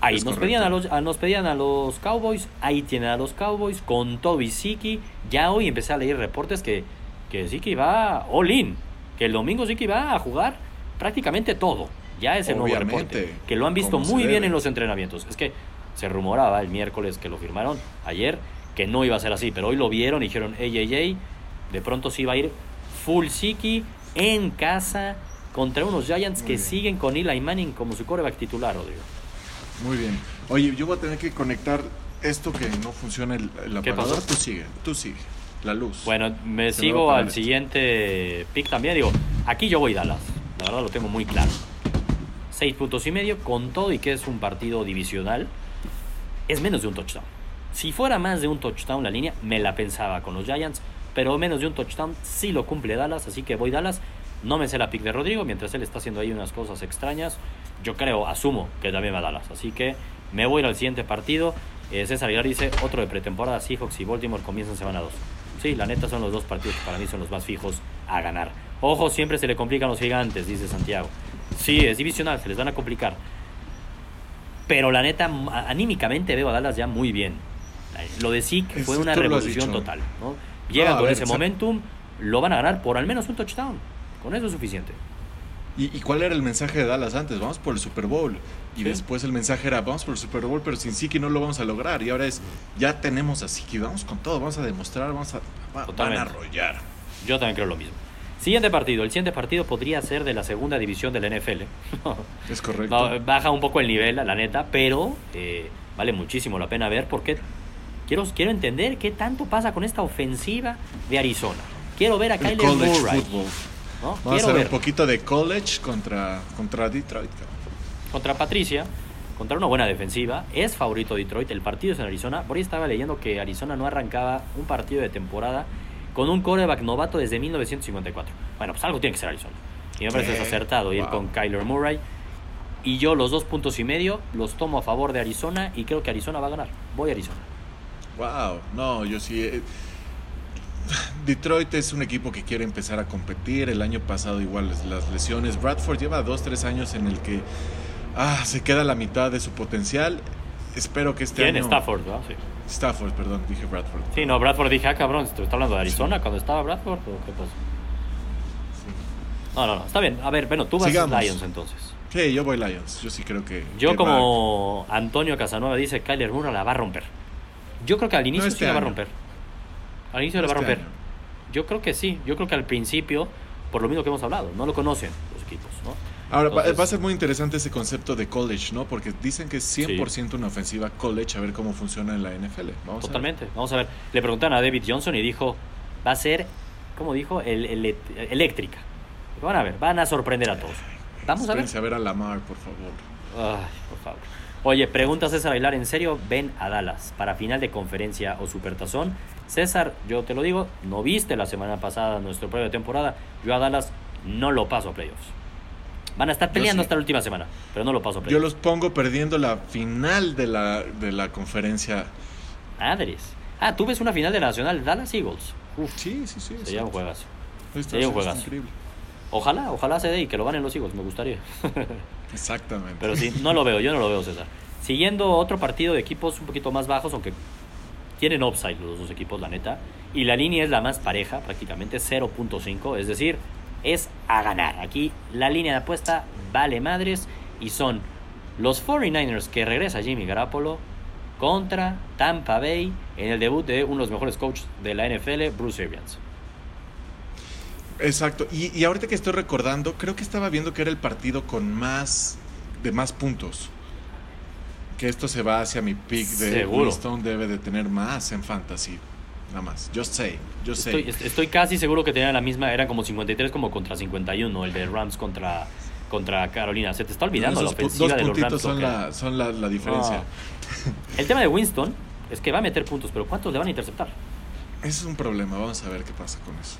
Ahí es nos correcto. pedían, a los, a- nos pedían a los Cowboys, ahí tienen a los Cowboys, con todo y Siki. Ya hoy empecé a leer reportes que, que Siki va all in, que el domingo Siki va a jugar prácticamente todo. Ya es el nuevo Obviamente, reporte, que lo han visto muy bien en los entrenamientos. Es que se rumoraba el miércoles que lo firmaron, ayer, que no iba a ser así, pero hoy lo vieron y dijeron, ey, ey, ey, de pronto sí va a ir full Siki en casa contra unos Giants Muy que bien. siguen con Eli Manning como su coreback titular, Rodrigo. Muy bien. Oye, yo voy a tener que conectar esto que no funciona el, el ¿Qué aparador. pasó? Tú sigue, tú sigue. La luz. Bueno, me Se a sigo al siguiente pick también. Digo, aquí yo voy Dallas. La verdad lo tengo muy claro. Seis puntos y medio con todo y que es un partido divisional. Es menos de un touchdown. Si fuera más de un touchdown la línea, me la pensaba con los Giants. Pero menos de un touchdown sí lo cumple Dallas. Así que voy Dallas. No me sé la pick de Rodrigo. Mientras él está haciendo ahí unas cosas extrañas. Yo creo, asumo que también va Dallas. Así que me voy al siguiente partido. Eh, César Aguilar dice, otro de pretemporada, Seahawks y Baltimore comienzan semana 2. Sí, la neta son los dos partidos que para mí son los más fijos a ganar. Ojo, siempre se le complican los gigantes, dice Santiago. Sí, es divisional, se les van a complicar. Pero la neta, anímicamente veo a Dallas ya muy bien. Lo de Zeke Es- fue una revolución total. ¿no? Llegan con ver, ese momentum, lo van a ganar por al menos un touchdown. Con eso es suficiente. ¿Y, y cuál era el mensaje de Dallas antes? Vamos por el Super Bowl. Y Sí. después el mensaje era, vamos por el Super Bowl, pero sin Siki no lo vamos a lograr. Y ahora es, ya tenemos a Siki, vamos con todo, vamos a demostrar, vamos a... va- van a arrollar. Yo también creo lo mismo. Siguiente partido. El siguiente partido podría ser de la segunda división del NFL. Es correcto. Baja un poco el nivel, la neta, pero eh, vale muchísimo la pena ver porque quiero, quiero entender qué tanto pasa con esta ofensiva de Arizona. Quiero ver a el Kyler college Murray. football. ¿No? Vamos a hacer ver un poquito de college contra, contra Detroit. contra Patricia, contra una buena defensiva. Es favorito Detroit. El partido es en Arizona. Por ahí estaba leyendo que Arizona no arrancaba un partido de temporada con un coreback novato desde 1954. Bueno, pues algo tiene que ser Arizona. Y me parece Sí. acertado ir Wow. con Kyler Murray. Y yo los dos puntos y medio los tomo a favor de Arizona y creo que Arizona va a ganar. Voy a Arizona. Wow, no, yo sí. eh, Detroit es un equipo que quiere empezar a competir. El año pasado igual las- lesiones. Bradford lleva dos, tres años en el que ah, se queda la mitad de su potencial. Espero que este ¿Quién? año... Stafford, ¿no? Sí. Stafford, perdón, dije Bradford. Sí, no, Bradford dije, ah, cabrón, ¿te está hablando de Arizona cuando estaba Bradford? ¿O qué pasó? No, no, no, está bien. A ver, bueno, tú vas Sigamos. Lions entonces. Sí, yo voy Lions. Yo sí creo que. Yo que como Antonio Casanova dice, Kyler Murray la va a romper. Yo creo que al inicio este sí la va a romper. Al inicio No la va a este romper. año. Yo creo que sí. Yo creo que al principio, por lo mismo que hemos hablado, no lo conocen los equipos, ¿no? Ahora, va- Entonces- va a ser muy interesante ese concepto de college, ¿no? Porque dicen que es 100% una ofensiva college, a ver cómo funciona en la NFL. Vamos Totalmente. Vamos a ver. Le preguntaron a David Johnson y dijo, va a ser, ¿cómo dijo? El, el- eléctrica. Van a ver, van a sorprender a todos. Vamos a ver. A ver a Lamar, por favor. Ay, por favor. Oye, pregunta César Aguilar, ¿en serio ven a Dallas para final de conferencia o supertazón? César, yo te lo digo, no viste la semana pasada nuestro previo de temporada. Yo a Dallas no lo paso a playoffs. Van a estar Yo peleando sí. hasta la última semana, pero no lo paso a Yo playoffs. los pongo perdiendo la final de la, de la conferencia. Madres. Ah, tú ves una final de la Nacional Dallas Eagles. Uf, Sí, sí, sí. sería un juegazo. Sería un juegazo. increíble. Ojalá, ojalá se dé y que lo ganen los Eagles, me gustaría. Exactamente. Pero sí, no lo veo, yo no lo veo, César. Siguiendo otro partido de equipos un poquito más bajos, aunque tienen upside los dos equipos, la neta. Y la línea es la más pareja, prácticamente 0.5. Es decir, es a ganar. Aquí la línea de apuesta vale madres y son los 49ers que regresa Jimmy Garapolo contra Tampa Bay en el debut de uno de los mejores coaches de la NFL, Bruce Arians. Exacto. Y, y, ahorita que estoy recordando, creo que estaba viendo que era el partido con más de más puntos. Que esto se va hacia mi pick de Seguro. Winston debe de tener más en fantasy. Nada más. Just say, just say. Estoy, estoy casi seguro que tenían la misma, eran como 53 como contra 51, el de Rams contra, contra Carolina. Se te está olvidando No, la ofensiva dos de los puntitos Rams. son, la, son la, la diferencia. El tema de Winston es que va a meter puntos, pero ¿cuántos le van a interceptar? Ese es un problema. Vamos a ver qué pasa con eso.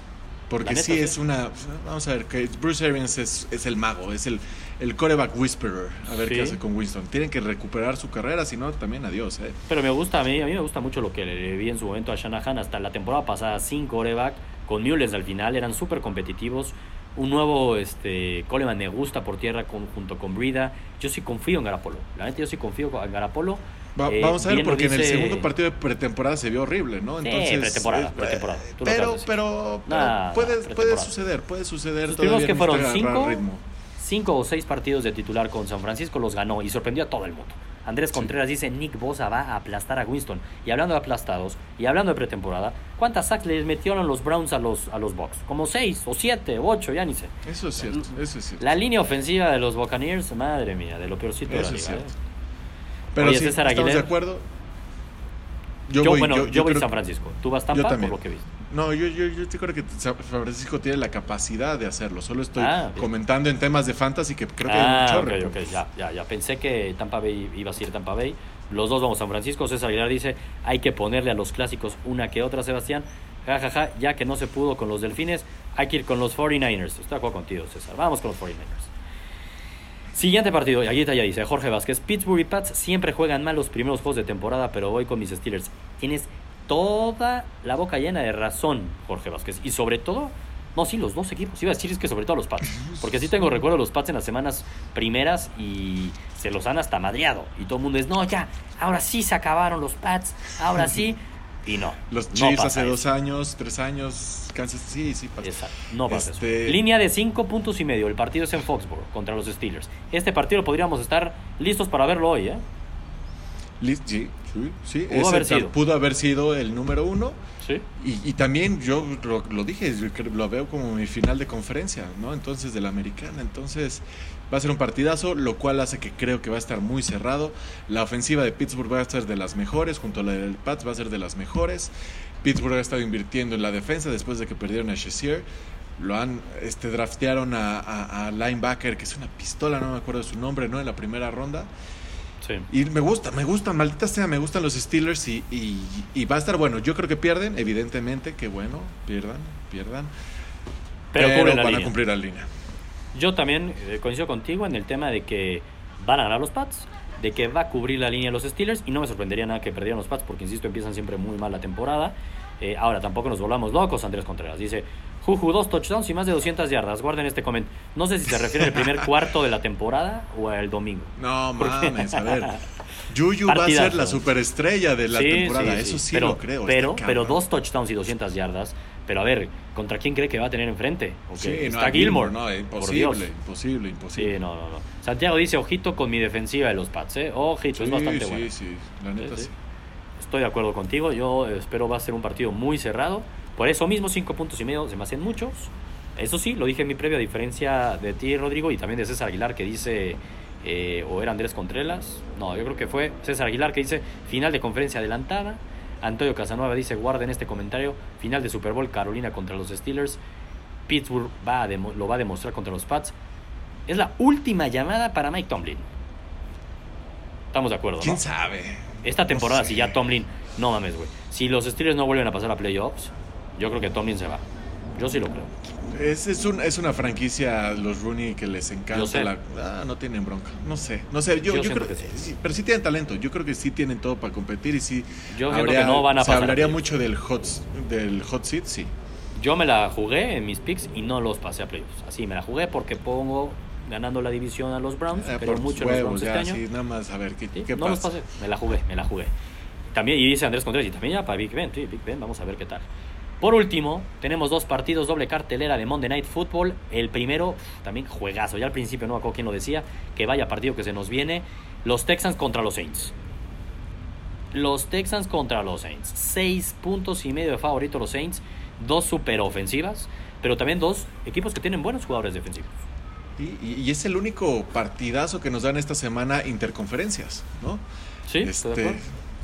Porque neta, sí, sí. es una. Vamos a ver, que Bruce Arians es, es el mago, es el, el coreback whisperer. A ver Sí. qué hace con Winston. Tienen que recuperar su carrera, si no, también adiós. ¿eh? Pero me gusta, a mí, a mí me gusta mucho lo que le vi en su momento a Shanahan. Hasta la temporada pasada, sin coreback, con Mules al final, eran súper competitivos. Un nuevo este, Coleman me gusta por tierra con, junto con Brida. Yo sí confío en Garapolo. La neta, yo sí confío en Garapolo. Va- Eh, vamos a ver, porque en el segundo partido de pretemporada se vio horrible, ¿no? Sí, Entonces, pretemporada, eh, pretemporada, tú Pero, de pero, pero Nah, puede, puede suceder, puede suceder. Todavía que fueron agarrar cinco, cinco o seis partidos de titular con San Francisco los ganó y sorprendió a todo el mundo. Andrés Sí. Contreras dice, Nick Bosa va a aplastar a Winston. Y hablando de aplastados, y hablando de pretemporada, ¿cuántas sacks les metieron los Browns a los, a los Bucks? Como seis, o siete, o ocho, ya ni sé. Eso es cierto, eso es cierto. La línea ofensiva de los Buccaneers, madre mía, de lo peorcito de Eso la es liga. cierto. ¿eh? Pero Oye, sí, César estamos de acuerdo. Yo, bueno, yo, voy a creo- San Francisco. Tú vas yo Tampa por lo que viste. No, yo, yo, yo sí creo que San Francisco tiene la capacidad de hacerlo. Solo estoy Ah, comentando en temas de fantasy que creo que ah, hay un chorro. ok, ok, ya, ya, ya. Pensé que Tampa Bay iba a ser Tampa Bay. Los dos vamos a San Francisco. César Aguilar dice, hay que ponerle a los clásicos una que otra, Sebastián. Ja, ja, ja, ya que no se pudo con los Delfines, hay que ir con los 49ers. Estoy de acuerdo contigo, César. Vamos con los 49ers. Siguiente partido, y aquí está ya dice Jorge Vázquez. Pittsburgh y Pats siempre juegan mal los primeros juegos de temporada, pero voy con mis Steelers. Tienes toda la boca llena de razón, Jorge Vázquez. Y sobre todo, no, sí, los dos equipos. Iba a decir es que sobre todo los Pats. Porque sí tengo recuerdo de los Pats en las semanas primeras y se los han hasta madreado. Y todo el mundo es, no, ya, ahora sí se acabaron los Pats, ahora sí. Y no. Los no Chiefs pasa hace eso. dos años, tres años, Kansas sí, sí pasa. Exacto, no pasa Este- eso. Línea de 5 puntos y medio. El partido es en Foxborough contra los Steelers. Este partido podríamos estar listos para verlo hoy, ¿eh? Lis- Sí, sí, sí. Pudo ese haber sido. pudo haber sido el número uno. Sí. Y, y también yo lo, lo dije, yo creo- lo veo como mi final de conferencia, ¿no? Entonces, de la americana. Entonces, va a ser un partidazo, lo cual hace que creo que va a estar muy cerrado. La ofensiva de Pittsburgh va a ser de las mejores, junto a la del Pats va a ser de las mejores. Pittsburgh ha estado invirtiendo en la defensa después de que perdieron a Shazier. Lo han, este, draftearon a, a- a linebacker, que es una pistola, no me acuerdo de su nombre, ¿no? En la primera ronda. Sí. Y me gusta, me gustan, maldita sea, me gustan los Steelers y, y- y va a estar bueno. Yo creo que pierden, evidentemente, que bueno, pierdan, pierdan. Pero, Pero, van línea. a cumplir la línea. Yo también eh, coincido contigo en el tema de que van a ganar los Pats, de que va a cubrir la línea los Steelers y no me sorprendería nada que perdieran los Pats porque, insisto, empiezan siempre muy mal la temporada. Eh, ahora, tampoco nos volvamos locos, Andrés Contreras. Dice, Juju, dos touchdowns y más de 200 yardas. Guarden este comentario. No sé si se refiere al primer cuarto de la temporada o al domingo. No mames, a ver. Yuyu va a ser la superestrella de la Sí, temporada, sí, eso sí. sí pero, lo creo. Pero, pero dos touchdowns y 200 yardas. Pero a ver, ¿contra quién cree que va a tener enfrente? ¿O Sí, qué? no, Está Gilmore. No, imposible, imposible, imposible. Sí, no, no, no. Santiago dice, ojito con mi defensiva de los Pats, ¿eh? Ojito, es Sí, bastante sí, bueno. sí, la neta Sí, sí. sí. Estoy de acuerdo contigo. Yo espero va a ser un partido muy cerrado. Por eso mismo, cinco puntos y medio se me hacen muchos. Eso sí, lo dije en mi previa, a diferencia de ti, Rodrigo, y también de César Aguilar, que dice, eh, o era Andrés Contreras. No, yo creo que fue César Aguilar, que dice, final de conferencia adelantada. Antonio Casanueva dice, guarden este comentario, final de Super Bowl, Carolina contra los Steelers. Pittsburgh va lo va a demostrar contra los Pats. Es la última llamada para Mike Tomlin. Estamos de acuerdo, ¿Quién ¿no? sabe? Esta temporada, sé. si ya Tomlin, no mames, güey. Si los Steelers no vuelven a pasar a playoffs, yo creo que Tomlin se va. Yo sí lo creo. Es, es, un- es una franquicia, los Rooney, que les encanta. La, ah, no tienen bronca. No sé, no sé. Yo, Yo yo siento creo que sí. sí, Pero sí tienen talento. Yo creo que sí tienen todo para competir y sí. Yo siento que no van a Se pasar a hablaría mucho del hot, del hot seat, sí. Yo me la jugué en mis picks y no los pasé a playoffs. Así me la jugué porque pongo ganando la división a los Browns. Eh, pero por mucho en los huevos, Browns ya, este año. sí, nada más a ver qué, Sí, qué no los pasé. Me la jugué, me la jugué. También, y dice Andrés Contreras, y también ya para Big Ben, sí, Big Ben, vamos a ver qué tal. Por último, tenemos dos partidos, doble cartelera de Monday Night Football. El primero, también juegazo. Ya al principio no me acuerdo quién lo decía, que vaya partido que se nos viene. Los Texans contra los Saints. Los Texans contra los Saints. Seis puntos y medio de favorito los Saints. Dos super ofensivas, pero también dos equipos que tienen buenos jugadores defensivos. Y, y es el único partidazo que nos dan esta semana interconferencias, ¿no? Sí, ¿estoy de Este,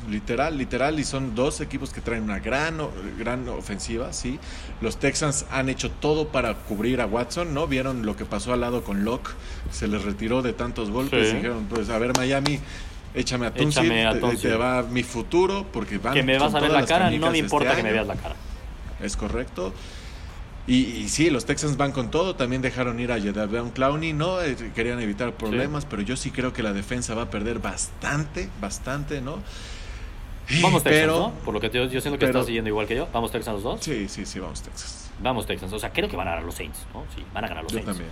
literal, literal, y son dos equipos que traen una gran, gran ofensiva, sí. Los Texans han hecho todo para cubrir a Watson, ¿no? Vieron lo que pasó al lado con Locke, se les retiró de tantos golpes, Sí. dijeron, pues a ver Miami, échame a Tunsil, te- te, va mi futuro, porque van que me vas a ver la cara, no me este importa que me veas la cara. Es correcto. Y, y sí, los Texans van con todo. También dejaron ir a Jadavion Clowney, ¿no? Eh, Querían evitar problemas, pero yo sí creo que la defensa va a perder bastante, bastante, ¿no? Vamos Texans, pero, ¿no? Por lo que te- yo siento que pero- estás siguiendo igual que yo. Vamos Texans los dos. Sí, sí, sí, vamos Texas. Vamos Texans. O sea, creo que van a ganar los Saints, ¿no? Sí, van a ganar los Yo Saints. también.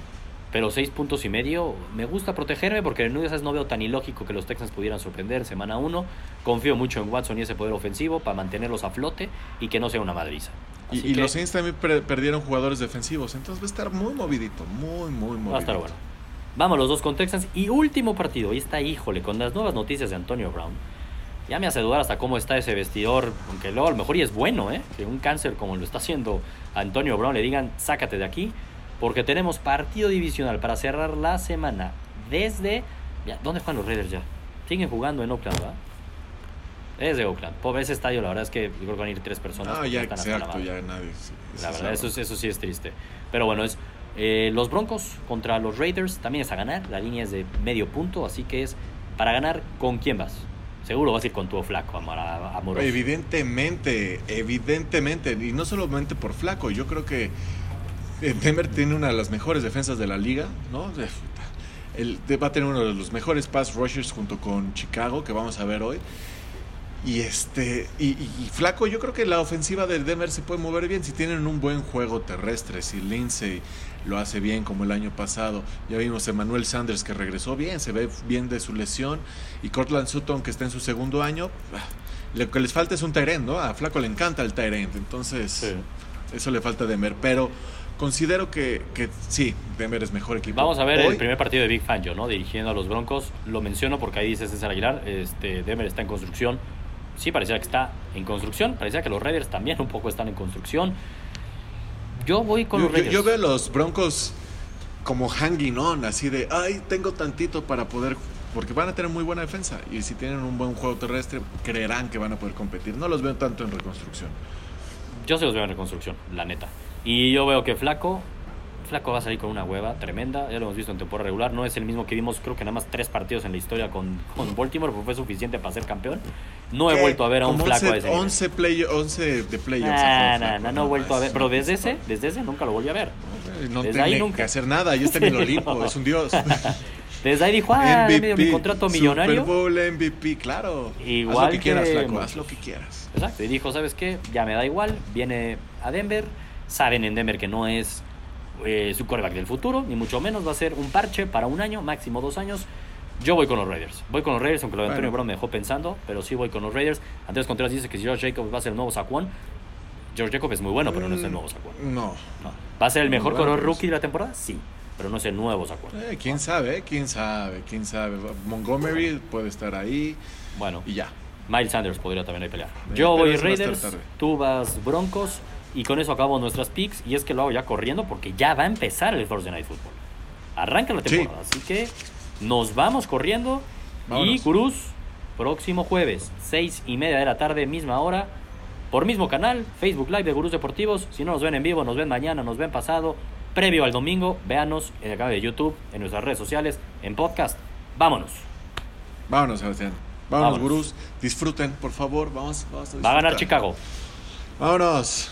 Pero seis puntos y medio, me gusta protegerme porque en esas no veo tan ilógico que los Texans pudieran sorprender semana uno. Confío mucho en Watson y ese poder ofensivo para mantenerlos a flote y que no sea una madriza. Y, Así y que los Saints también per- perdieron jugadores defensivos, entonces va a estar muy movidito, muy, muy movidito. va a estar bueno. Vamos los dos con Texans. Y último partido, y está, híjole, con las nuevas noticias de Antonio Brown. Ya me hace dudar hasta cómo está ese vestidor, aunque luego a lo mejor y es bueno, ¿eh? Que un cáncer como lo está haciendo Antonio Brown le digan, sácate de aquí, porque tenemos partido divisional para cerrar la semana desde... Ya, ¿Dónde juegan los Raiders ya? Siguen jugando en Oakland, ¿verdad? Es de Oakland. Pobre ese estadio, la verdad es que yo creo que van a ir tres personas. Porque ya, exacto, ya nadie. sí, La verdad, eso, es- eso sí es triste. Pero bueno, es eh, los Broncos contra los Raiders también es a ganar. La línea es de medio punto, así que es para ganar. ¿Con quién vas? Seguro vas a ir con tu flaco, amor- amoroso. Evidentemente, evidentemente, y no solamente por flaco, yo creo que eh, Denver tiene una de las mejores defensas de la liga, ¿no? De- El, va a tener uno de los mejores pass rushers junto con Chicago, que vamos a ver hoy. Y este y, y- y flaco, yo creo que la ofensiva del Denver se puede mover bien si tienen un buen juego terrestre, si Lindsey lo hace bien como el año pasado. Ya vimos a Emmanuel Sanders que regresó bien, se ve bien de su lesión y Cortland Sutton que está en su segundo año. Lo que les falta es un Tyrant, ¿no? A Flaco le encanta el Tyrant, entonces Sí. eso le falta a Denver, pero considero que, que sí, Denver es mejor equipo. Vamos a ver Hoy, el primer partido de Big Fangio, ¿no? Dirigiendo a los Broncos. Lo menciono porque ahí dice César Aguilar. Este, Denver está en construcción. Sí, parecía que está en construcción. Parecía que los Raiders también un poco están en construcción. Yo voy con Yo, los yo- Raiders. yo veo a los Broncos como hanging on, así de, ay, tengo tantito para poder, porque van a tener muy buena defensa y si tienen un buen juego terrestre, creerán que van a poder competir. No los veo tanto en reconstrucción. Yo se los veo en reconstrucción, la neta. Y yo veo que Flaco, Flaco va a salir con una hueva tremenda. Ya lo hemos visto en temporada regular. No es el mismo que vimos, creo que nada más tres partidos en la historia con, con Baltimore, pero fue suficiente para ser campeón. No he ¿Qué? vuelto a ver a un Flaco 11, a ese nivel. 11, play, 11 de playoffs. Flaco, nah, no he vuelto a ver. Pero desde ese, desde ese nunca lo volví a ver. No Desde ahí nunca. que hacer nada, ya está en el Olimpo, no. es un dios. Desde ahí dijo, ah, dio mi contrato millonario. Super Bowl MVP, claro. haz Igual lo que, quieras, Flaco, haz lo que quieras. Exacto, y dijo, ¿sabes qué? Ya me da igual, viene a Denver, saben en Denver que no es eh, su quarterback del futuro, ni mucho menos, va a ser un parche para un año, máximo dos años. Yo voy con los Raiders, voy con los Raiders, aunque lo de Antonio Bueno. Brown me dejó pensando, pero sí voy con los Raiders. Andrés Contreras dice que si George Jacobs va a ser el nuevo Saquon, George Jacobs es muy bueno, pero no es el nuevo Saquon. No. No. ¿Va a ser el mejor bueno, corredor rookie de la temporada? Sí, pero no es el nuevo Saquon. Eh, quién sabe, eh, quién sabe, quién sabe. Montgomery puede estar ahí Bueno, y ya. Miles Sanders podría también ahí pelear. Eh, Yo voy Raiders, tú vas Broncos y con eso acabo nuestras picks y es que lo hago ya corriendo porque ya va a empezar el Thursday Night Football. Arranca la Sí. temporada, así que nos vamos corriendo y Vámonos. Gurús, próximo jueves, seis y media de la tarde, misma hora, por mismo canal, Facebook Live de Gurús Deportivos. Si no nos ven en vivo, nos ven mañana, nos ven pasado, previo al domingo, véanos en el canal de YouTube, en nuestras redes sociales, en podcast. Vámonos. Vámonos, Sebastián. Vámonos, Vámonos. gurús. Disfruten, por favor. Vamos, vamos Va a ganar disfrutar. Chicago. Vámonos.